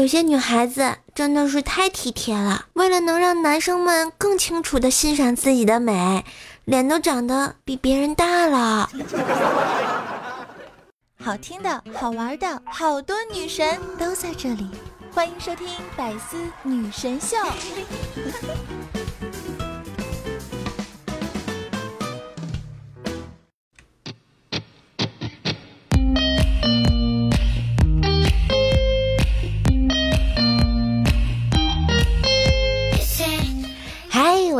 有些女孩子真的是太体贴了，为了能让男生们更清楚的欣赏自己的美，脸都长得比别人大了。好听的、好玩的，好多女神都在这里，欢迎收听《百思女神秀》。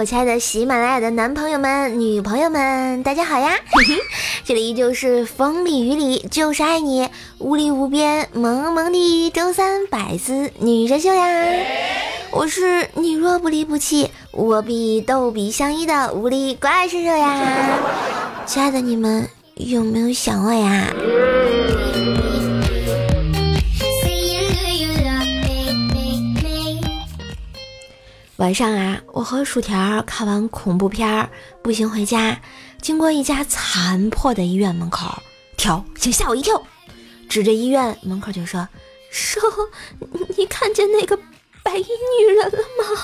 我亲爱的喜马拉雅的男朋友们、女朋友们，大家好呀！这里依旧是风里雨里就是爱你，无里无边萌萌的周三百思女神秀呀！我是你若不离不弃，我必逗比相依的无力怪兽呀！亲爱的你们有没有想我呀？晚上啊，我和薯条看完恐怖片儿，步行回家，经过一家残破的医院门口，条先吓我一跳，指着医院门口就说：“叔，你看见那个白衣女人了吗？”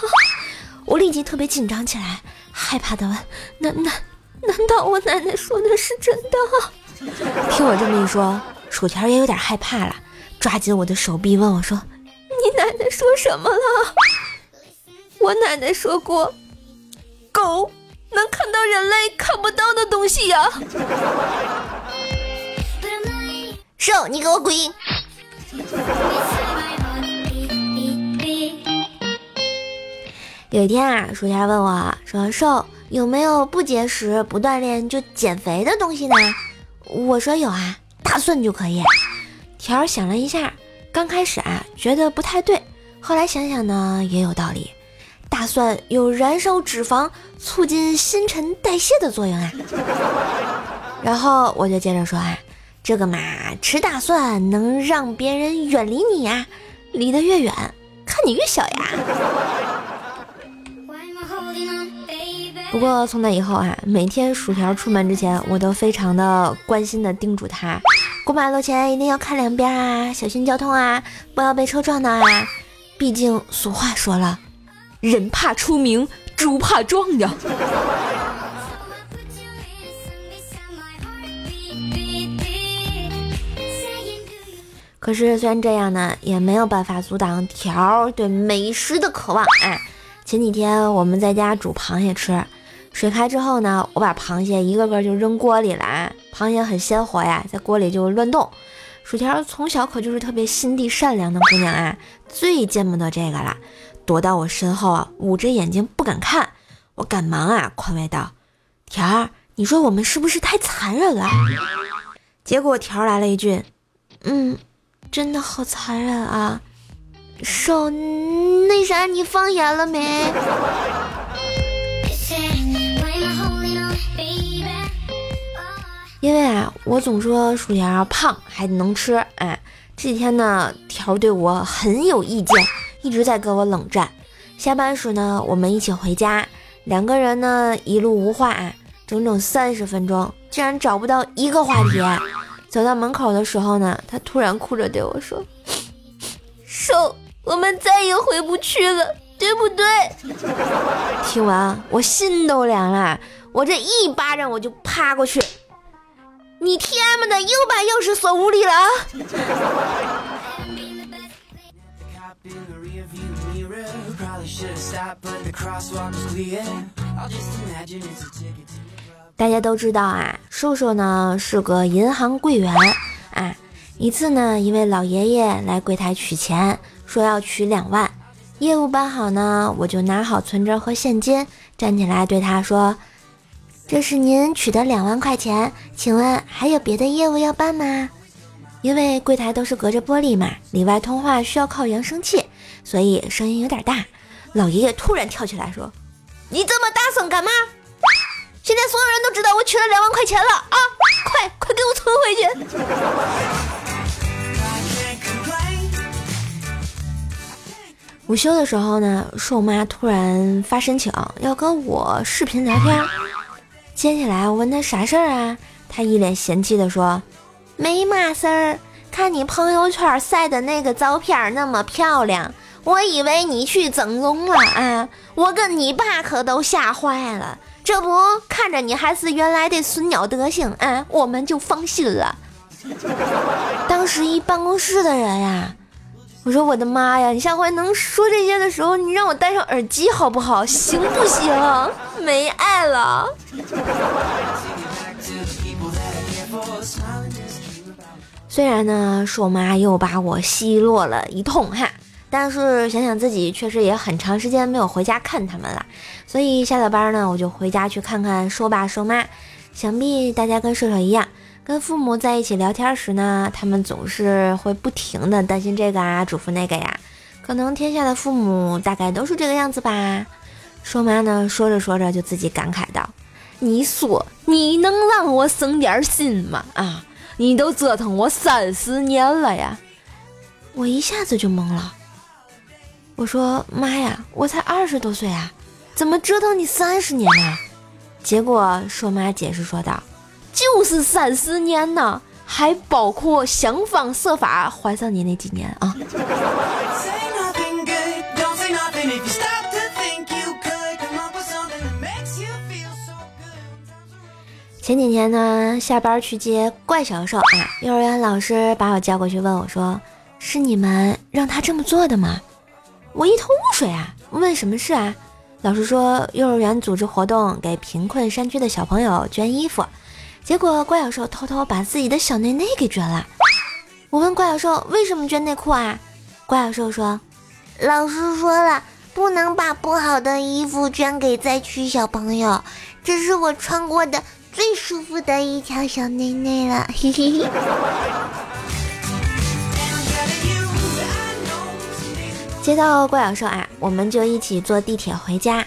我立即特别紧张起来，害怕的问：“难难难道我奶奶说的是真的？”听我这么一说，薯条也有点害怕了，抓紧我的手臂问我说：“你奶奶说什么了？”我奶奶说过，狗能看到人类看不到的东西呀。兽，你给我滚！有一天啊，薯条问我说：“瘦有没有不节食、不锻炼就减肥的东西呢？”我说有啊，大蒜就可以。条想了一下，刚开始啊觉得不太对，后来想想呢也有道理。大蒜有燃烧脂肪、促进新陈代谢的作用啊。然后我就接着说啊，这个嘛，吃大蒜能让别人远离你呀，离得越远，看你越小呀。不过从那以后啊，每天薯条出门之前，我都非常的关心的叮嘱他，过马路前一定要看两边啊，小心交通啊，不要被车撞到啊。毕竟俗话说了。人怕出名，猪怕壮呀。可是虽然这样呢，也没有办法阻挡条对美食的渴望。哎，前几天我们在家煮螃蟹吃，水开之后呢，我把螃蟹一个个就扔锅里了。螃蟹很鲜活呀，在锅里就乱动。薯条从小可就是特别心地善良的姑娘啊，最见不得这个了。躲到我身后啊，捂着眼睛不敢看。我赶忙啊宽慰道：“条儿，你说我们是不是太残忍了？”结果条儿来了一句：“嗯，真的好残忍啊。”手，那啥，你放盐了没？因为啊，我总说薯条胖还能吃，哎，这几天呢，条对我很有意见。一直在跟我冷战。下班时呢，我们一起回家，两个人呢一路无话，整整三十分钟，竟然找不到一个话题。走到门口的时候呢，他突然哭着对我说：“瘦，我们再也回不去了，对不对？” 听完我心都凉了，我这一巴掌我就趴过去。你 T M 的又把钥匙锁屋里了。大家都知道啊，瘦瘦呢是个银行柜员啊。一次呢，一位老爷爷来柜台取钱，说要取两万。业务办好呢，我就拿好存折和现金，站起来对他说：“这是您取的两万块钱，请问还有别的业务要办吗？”因为柜台都是隔着玻璃嘛，里外通话需要靠扬声器，所以声音有点大。老爷爷突然跳起来说：“你这么大声干嘛？现在所有人都知道我取了两万块钱了啊！快快给我存回去！” 午休的时候呢，瘦妈突然发申请要跟我视频聊天。接下来我问他啥事儿啊？他一脸嫌弃的说：“没嘛事儿，看你朋友圈晒的那个照片那么漂亮，我以为你去整容了啊！我跟你爸可都吓坏了。这不看着你还是原来的孙鸟德行啊，我们就放心了。当时一办公室的人呀，我说我的妈呀！你下回能说这些的时候，你让我戴上耳机好不好？行不行？没爱了。虽然呢，是我妈又把我奚落了一通哈，但是想想自己确实也很长时间没有回家看他们了，所以下了班呢，我就回家去看看瘦爸瘦妈。想必大家跟瘦瘦一样，跟父母在一起聊天时呢，他们总是会不停的担心这个啊，嘱咐那个呀。可能天下的父母大概都是这个样子吧。瘦妈呢，说着说着就自己感慨道：“你说你能让我省点心吗？啊？”你都折腾我三十年了呀！我一下子就懵了。我说：“妈呀，我才二十多岁啊，怎么折腾你三十年呢？”结果硕妈解释说道：“就是三十年呢，还包括想方设法怀上你那几年啊。”前几天呢，下班去接怪小兽啊，幼儿园老师把我叫过去问我说：“是你们让他这么做的吗？”我一头雾水啊，问什么事啊？老师说幼儿园组织活动给贫困山区的小朋友捐衣服，结果怪小兽偷偷把自己的小内内给捐了。我问怪小兽为什么捐内裤啊？怪小兽说：“老师说了，不能把不好的衣服捐给灾区小朋友，这是我穿过的。”最舒服的一条小内内了，嘿嘿嘿接到怪小兽啊，我们就一起坐地铁回家。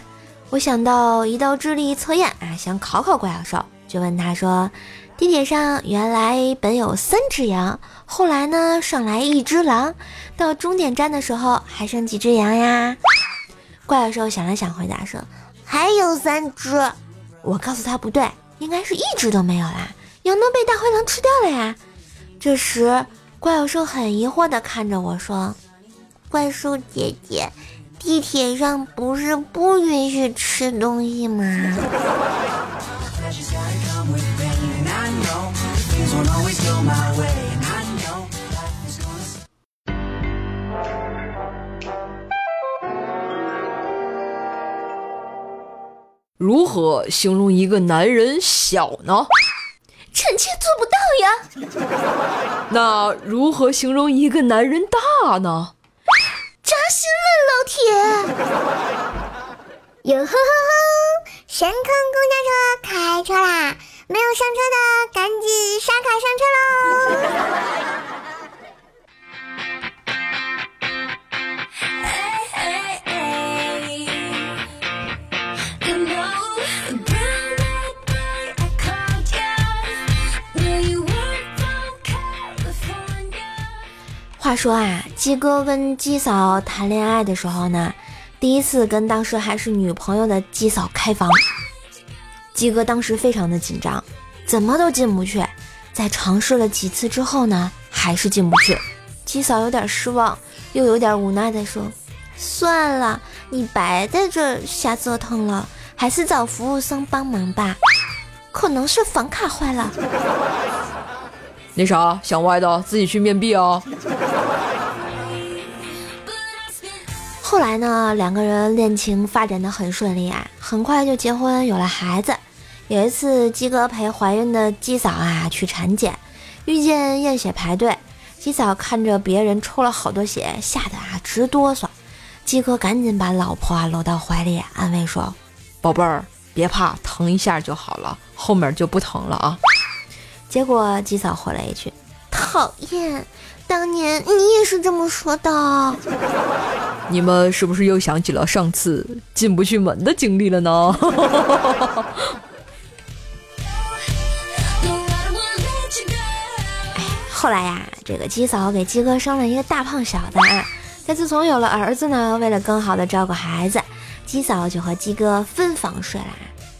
我想到一道智力测验啊，想考考怪小兽，就问他说：地铁上原来本有三只羊，后来呢上来一只狼，到终点站的时候还剩几只羊呀？怪小兽想了想，回答说：还有三只。我告诉他不对。应该是一只都没有啦，羊都被大灰狼吃掉了呀。这时，怪小兽很疑惑地看着我说：“怪兽姐姐，地铁上不是不允许吃东西吗？”如何形容一个男人小呢？臣妾做不到呀。那如何形容一个男人大呢？扎心了，老铁。哟呵呵呵，神坑公交车开车啦！没有上车的，赶紧刷卡上车喽。话说啊，鸡哥跟鸡嫂谈恋爱的时候呢，第一次跟当时还是女朋友的鸡嫂开房，鸡哥当时非常的紧张，怎么都进不去。在尝试了几次之后呢，还是进不去。鸡嫂有点失望，又有点无奈的说：“算了，你白在这瞎折腾了，还是找服务生帮忙吧。可能是房卡坏了。”那啥，想歪的自己去面壁啊。后来呢，两个人恋情发展的很顺利啊，很快就结婚有了孩子。有一次，鸡哥陪怀孕的鸡嫂啊去产检，遇见验血排队，鸡嫂看着别人抽了好多血，吓得啊直哆嗦。鸡哥赶紧把老婆啊搂到怀里，安慰说：“宝贝儿，别怕，疼一下就好了，后面就不疼了啊。”结果鸡嫂回了一句：“讨厌。”当年你也是这么说的。你们是不是又想起了上次进不去门的经历了呢？后来呀，这个鸡嫂给鸡哥生了一个大胖小子。但自从有了儿子呢，为了更好的照顾孩子，鸡嫂就和鸡哥分房睡了。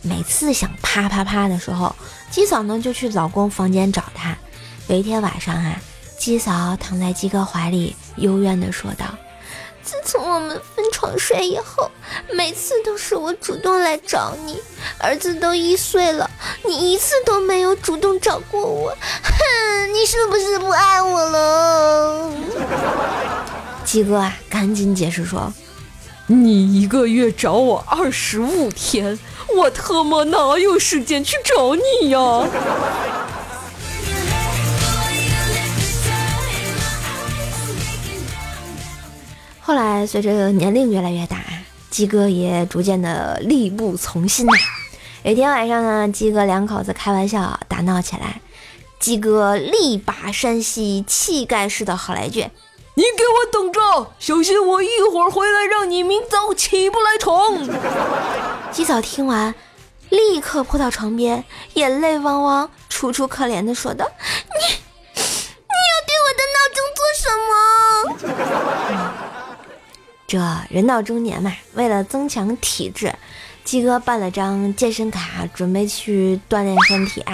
每次想啪啪啪的时候，鸡嫂呢就去老公房间找他。有一天晚上啊。鸡嫂躺在鸡哥怀里，幽怨地说道：“自从我们分床睡以后，每次都是我主动来找你。儿子都一岁了，你一次都没有主动找过我。哼，你是不是不爱我了？” 鸡哥啊，赶紧解释说：“你一个月找我二十五天，我特么哪有时间去找你呀？”后来随着年龄越来越大，鸡哥也逐渐的力不从心呐。有天晚上呢，鸡哥两口子开玩笑打闹起来，鸡哥力拔山兮气盖世的好来句：“你给我等着，小心我一会儿回来让你明早起不来床。”鸡嫂听完，立刻扑到床边，眼泪汪汪，楚楚可怜的说道：“你，你要对我的闹钟做什么？”这人到中年嘛，为了增强体质，鸡哥办了张健身卡，准备去锻炼身体。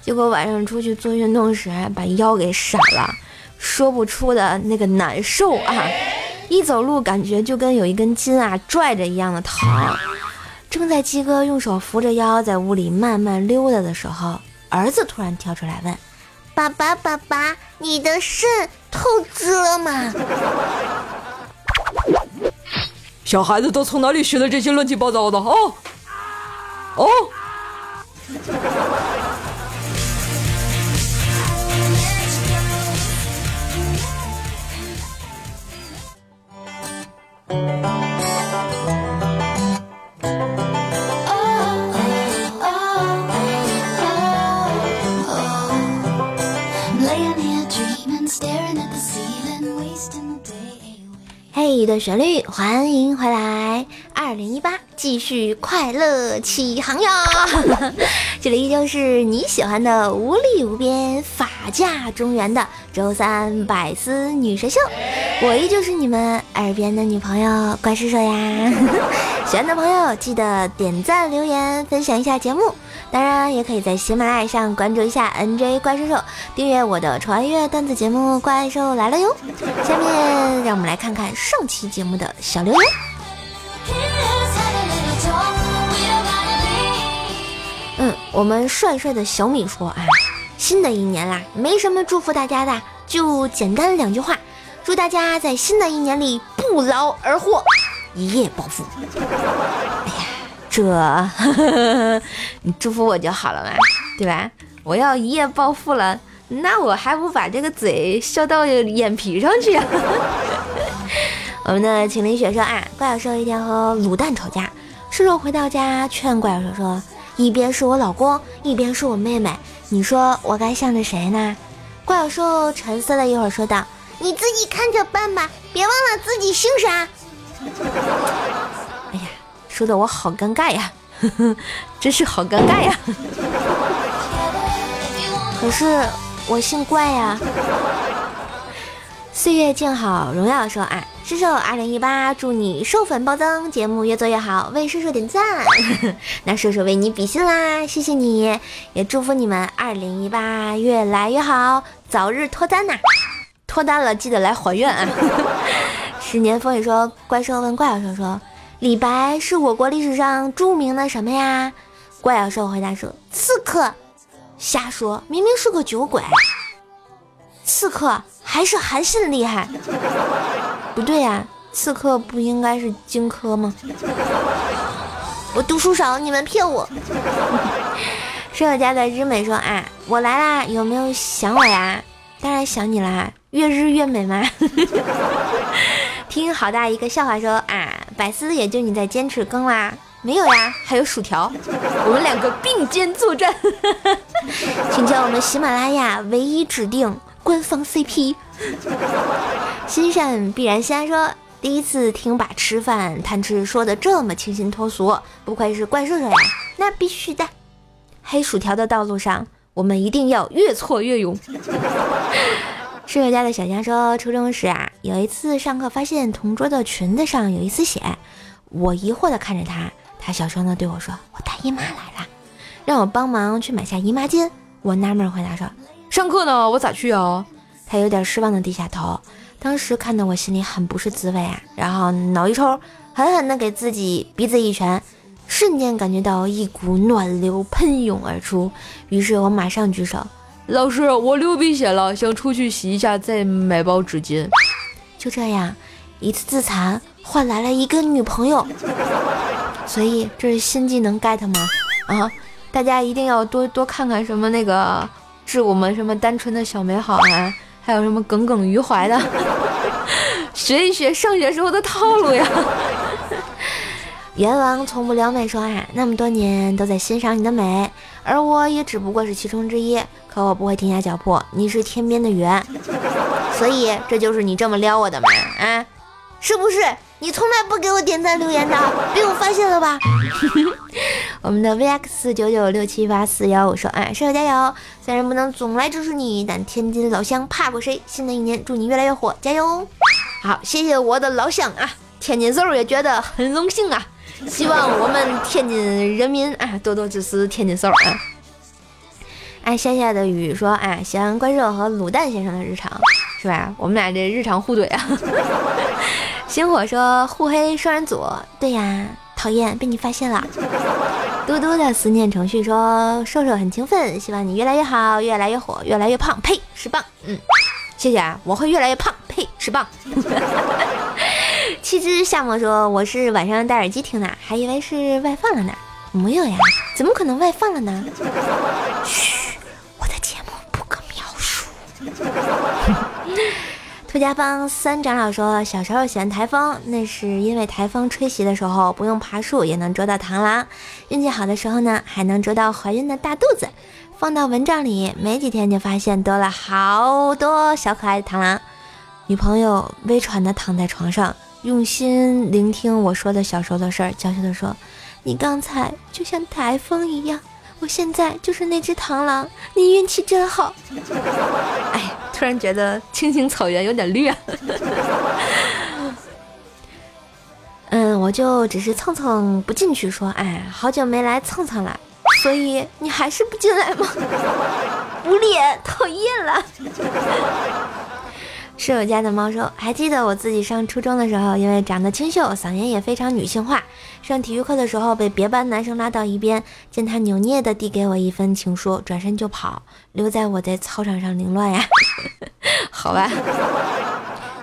结果晚上出去做运动时，把腰给闪了，说不出的那个难受啊！一走路感觉就跟有一根筋啊拽着一样的疼。正在鸡哥用手扶着腰在屋里慢慢溜达的时候，儿子突然跳出来问：“爸爸，爸爸，你的肾透支了吗？”小孩子都从哪里学的这些乱七八糟的？哦，哦。的旋律，欢迎回来！二零一八，继续快乐起航哟！这里依旧是你喜欢的无力无边、法驾中原的周三百思女神秀，我依旧是你们耳边的女朋友怪叔叔呀！喜欢的朋友记得点赞、留言、分享一下节目。当然，也可以在喜马拉雅上关注一下 NJ 怪兽兽，订阅我的穿越段子节目《怪兽来了》哟。下面让我们来看看上期节目的小留言。嗯，我们帅帅的小米说啊，新的一年啦，没什么祝福大家的，就简单两句话，祝大家在新的一年里不劳而获，一夜暴富。哎呀。这，你祝福我就好了嘛，对吧？我要一夜暴富了，那我还不把这个嘴笑到眼皮上去啊？我们的秦林雪说啊，怪兽一天和卤蛋吵架，瘦瘦回到家劝怪兽说，一边是我老公，一边是我妹妹，你说我该向着谁呢？怪兽沉思了一会儿，说道：“你自己看着办吧，别忘了自己姓啥。” 哎呀说的我好尴尬呀，真是好尴尬呀！可是我姓怪呀。岁月静好，荣耀说啊，叔叔二零一八，祝你寿粉暴增，节目越做越好，为叔叔点赞。那叔叔为你比心啦，谢谢你，也祝福你们二零一八越来越好，早日脱单呐！脱单了记得来还愿啊！十年风雨说，怪兽问怪兽说说。李白是我国历史上著名的什么呀？怪小兽回答说：“刺客。”瞎说，明明是个酒鬼。刺客还是韩信厉害？不对呀，刺客不应该是荆轲吗？我读书少，你们骗我。舍友家的日美说：“啊，我来啦，有没有想我呀？当然想你啦，越日越美吗？”听好大一个笑话说啊，百思也就你在坚持更啦，没有呀，还有薯条，我们两个并肩作战，请叫我们喜马拉雅唯一指定官方 CP。心善必然先说，第一次听把吃饭贪吃说的这么清新脱俗，不愧是怪兽兽呀，那必须的。黑薯条的道路上，我们一定要越挫越勇。室友家的小强说，初中时啊，有一次上课发现同桌的裙子上有一丝血，我疑惑的看着他，他小声的对我说：“我大姨妈来了，让我帮忙去买下姨妈巾。”我纳闷回答说：“上课呢，我咋去啊？”他有点失望的低下头。当时看得我心里很不是滋味啊，然后脑一抽，狠狠的给自己鼻子一拳，瞬间感觉到一股暖流喷涌而出。于是我马上举手，老师，我流鼻血了，想出去洗一下，再买包纸巾。就这样，一次自残换来了一个女朋友。所以这是新技能 get 吗？啊，大家一定要多多看看什么那个致我们什么单纯的小美好啊。还有什么耿耿于怀的，学一学上学时候的套路呀！阎王从不撩妹说啊，那么多年都在欣赏你的美，而我也只不过是其中之一。可我不会停下脚步，你是天边的云，所以这就是你这么撩我的吗？啊，是不是？你从来不给我点赞留言的，被我发现了吧？我们的 VX 九九六七八四幺五说：“哎，舍友加油！虽然不能总来支持你，但天津老乡怕过谁？新的一年祝你越来越火，加油！好，谢谢我的老乡啊！天津兽也觉得很荣幸啊！希望我们天津人民啊多多支持天津兽啊！哎，夏夏的雨说：哎，喜欢怪兽和卤蛋先生的日常，是吧？我们俩这日常互怼啊！” 星火说互黑双人组，对呀，讨厌被你发现了。嘟嘟的思念程序说瘦瘦很勤奋，希望你越来越好，越来越火，越来越胖。呸，是棒。嗯，谢谢啊，我会越来越胖。呸，是棒。七只夏沫说我是晚上戴耳机听的，还以为是外放了呢。没有呀，怎么可能外放了呢？嘘，我的节目不可描述。兔家帮三长老说，小时候喜欢台风，那是因为台风吹袭的时候不用爬树也能捉到螳螂，运气好的时候呢，还能捉到怀孕的大肚子，放到蚊帐里，没几天就发现多了好多小可爱的螳螂。女朋友微喘的躺在床上，用心聆听我说的小时候的事儿，娇羞的说：“你刚才就像台风一样。”我现在就是那只螳螂，你运气真好。哎，突然觉得青青草原有点绿啊。嗯，我就只是蹭蹭不进去，说，哎，好久没来蹭蹭了，所以你还是不进来吗？无脸，讨厌了。室友家的猫说：“还记得我自己上初中的时候，因为长得清秀，嗓音也非常女性化，上体育课的时候被别班男生拉到一边，见他扭捏的递给我一份情书，转身就跑，留在我在操场上凌乱呀。好吧，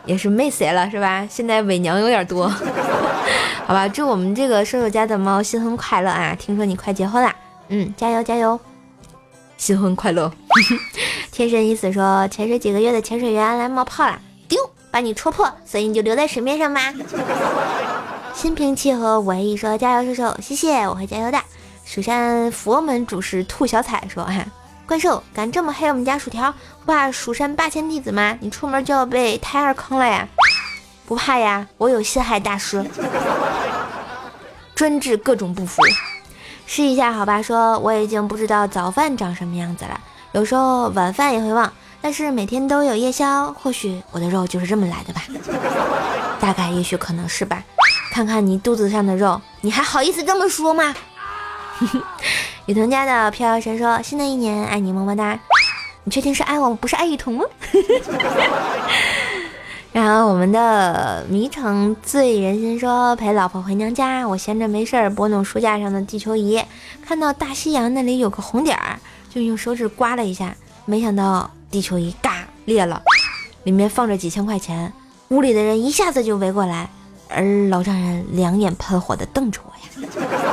也是没谁了是吧？现在伪娘有点多。好吧，祝我们这个舍友家的猫新婚快乐啊！听说你快结婚啦，嗯，加油加油，新婚快乐。”天神已死说，潜水几个月的潜水员来冒泡了，丢，把你戳破，所以你就留在水面上吧。心平气和，唯一说加油，射手，谢谢，我会加油的。蜀山佛门主事兔小彩说，哈，怪兽敢这么黑我们家薯条，不怕蜀山八千弟子吗？你出门就要被胎儿坑了呀？不怕呀，我有心海大师，专治各种不服。试一下好吧，说我已经不知道早饭长什么样子了。有时候晚饭也会忘，但是每天都有夜宵，或许我的肉就是这么来的吧，大概也许可能是吧。看看你肚子上的肉，你还好意思这么说吗？雨桐家的飘摇神说：“新的一年爱你么么哒。”你确定是爱我，不是爱雨桐吗？然后我们的迷城醉人心说：“陪老婆回娘家，我闲着没事儿拨弄书架上的地球仪，看到大西洋那里有个红点儿。”就用手指刮了一下，没想到地球仪嘎裂了，里面放着几千块钱，屋里的人一下子就围过来，而老丈人两眼喷火的瞪着我呀。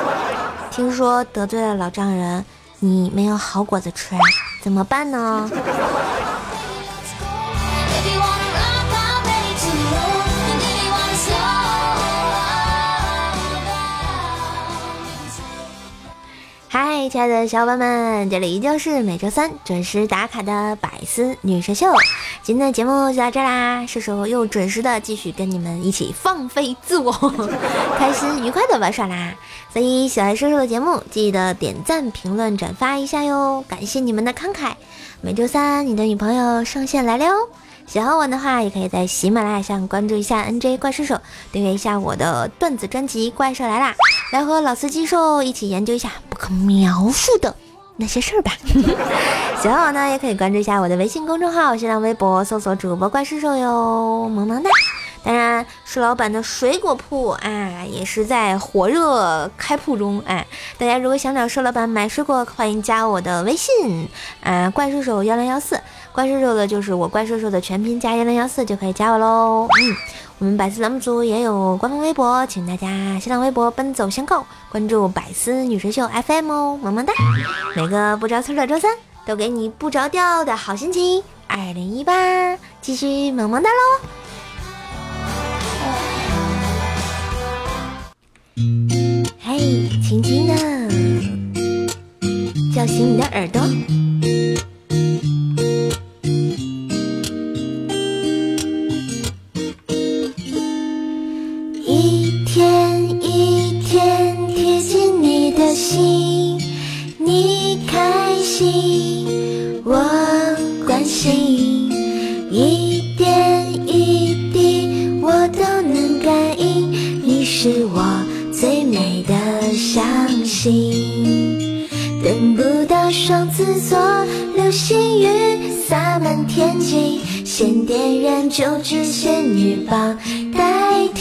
听说得罪了老丈人，你没有好果子吃，怎么办呢？嗨，亲爱的小伙伴们，这里依旧是每周三准时打卡的百思女神秀。今天的节目就到这啦，射手又准时的继续跟你们一起放飞自我，开心愉快的玩耍啦。所以喜欢射手的节目，记得点赞、评论、转发一下哟，感谢你们的慷慨。每周三你的女朋友上线来了哦。喜欢我的话，也可以在喜马拉雅上关注一下 NJ 怪兽手，订阅一下我的段子专辑《怪兽来啦》，来和老司机兽一起研究一下不可描述的那些事儿吧。喜欢我呢，也可以关注一下我的微信公众号、新浪微博，搜索主播怪兽兽哟，萌萌哒。当然，石老板的水果铺啊，也是在火热开铺中。哎，大家如果想找兽老板买水果，欢迎加我的微信啊，怪兽兽幺零幺四，怪兽兽的就是我怪兽兽的全拼加幺零幺四就可以加我喽。嗯，我们百思栏目组也有官方微博，请大家新浪微博奔走相告，关注百思女神秀 FM 哦，萌萌哒。每个不着村的周三，都给你不着调的好心情。二零一八，继续萌萌哒喽。嘿，轻轻的叫醒你的耳朵。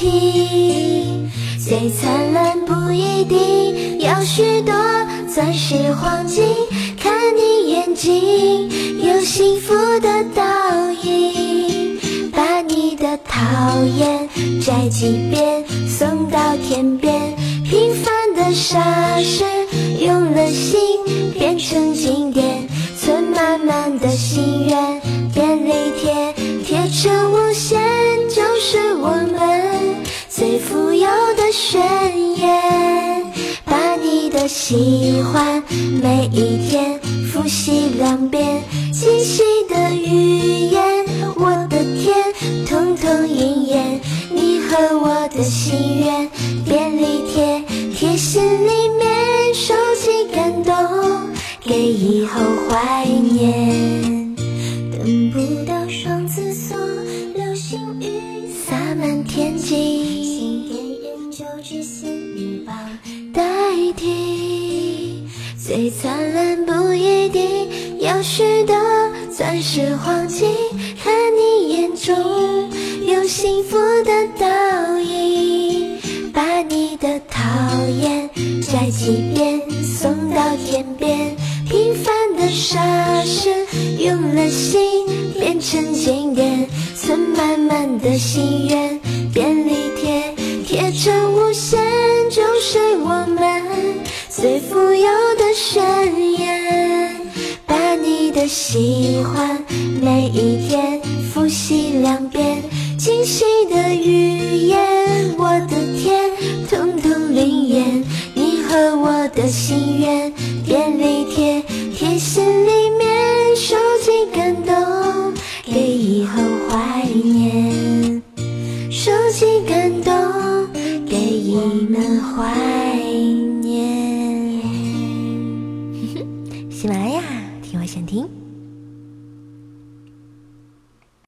代替。最灿烂不一定要许多钻石黄金，看你眼睛有幸福的倒影，把你的讨厌摘几遍送到天边，平凡的傻事用了心变成经典，存满满的心愿，喜欢每一天复习两遍，清晰的语言，我的天，通通应验。你和我的心愿，便利贴贴心里面，收集感动，给以后怀满的心愿，便利贴贴成无限，就是我们最富有的宣言。把你的喜欢每一天复习两遍，清晰的语言，我的天，通通灵验。你和我的心愿，便利贴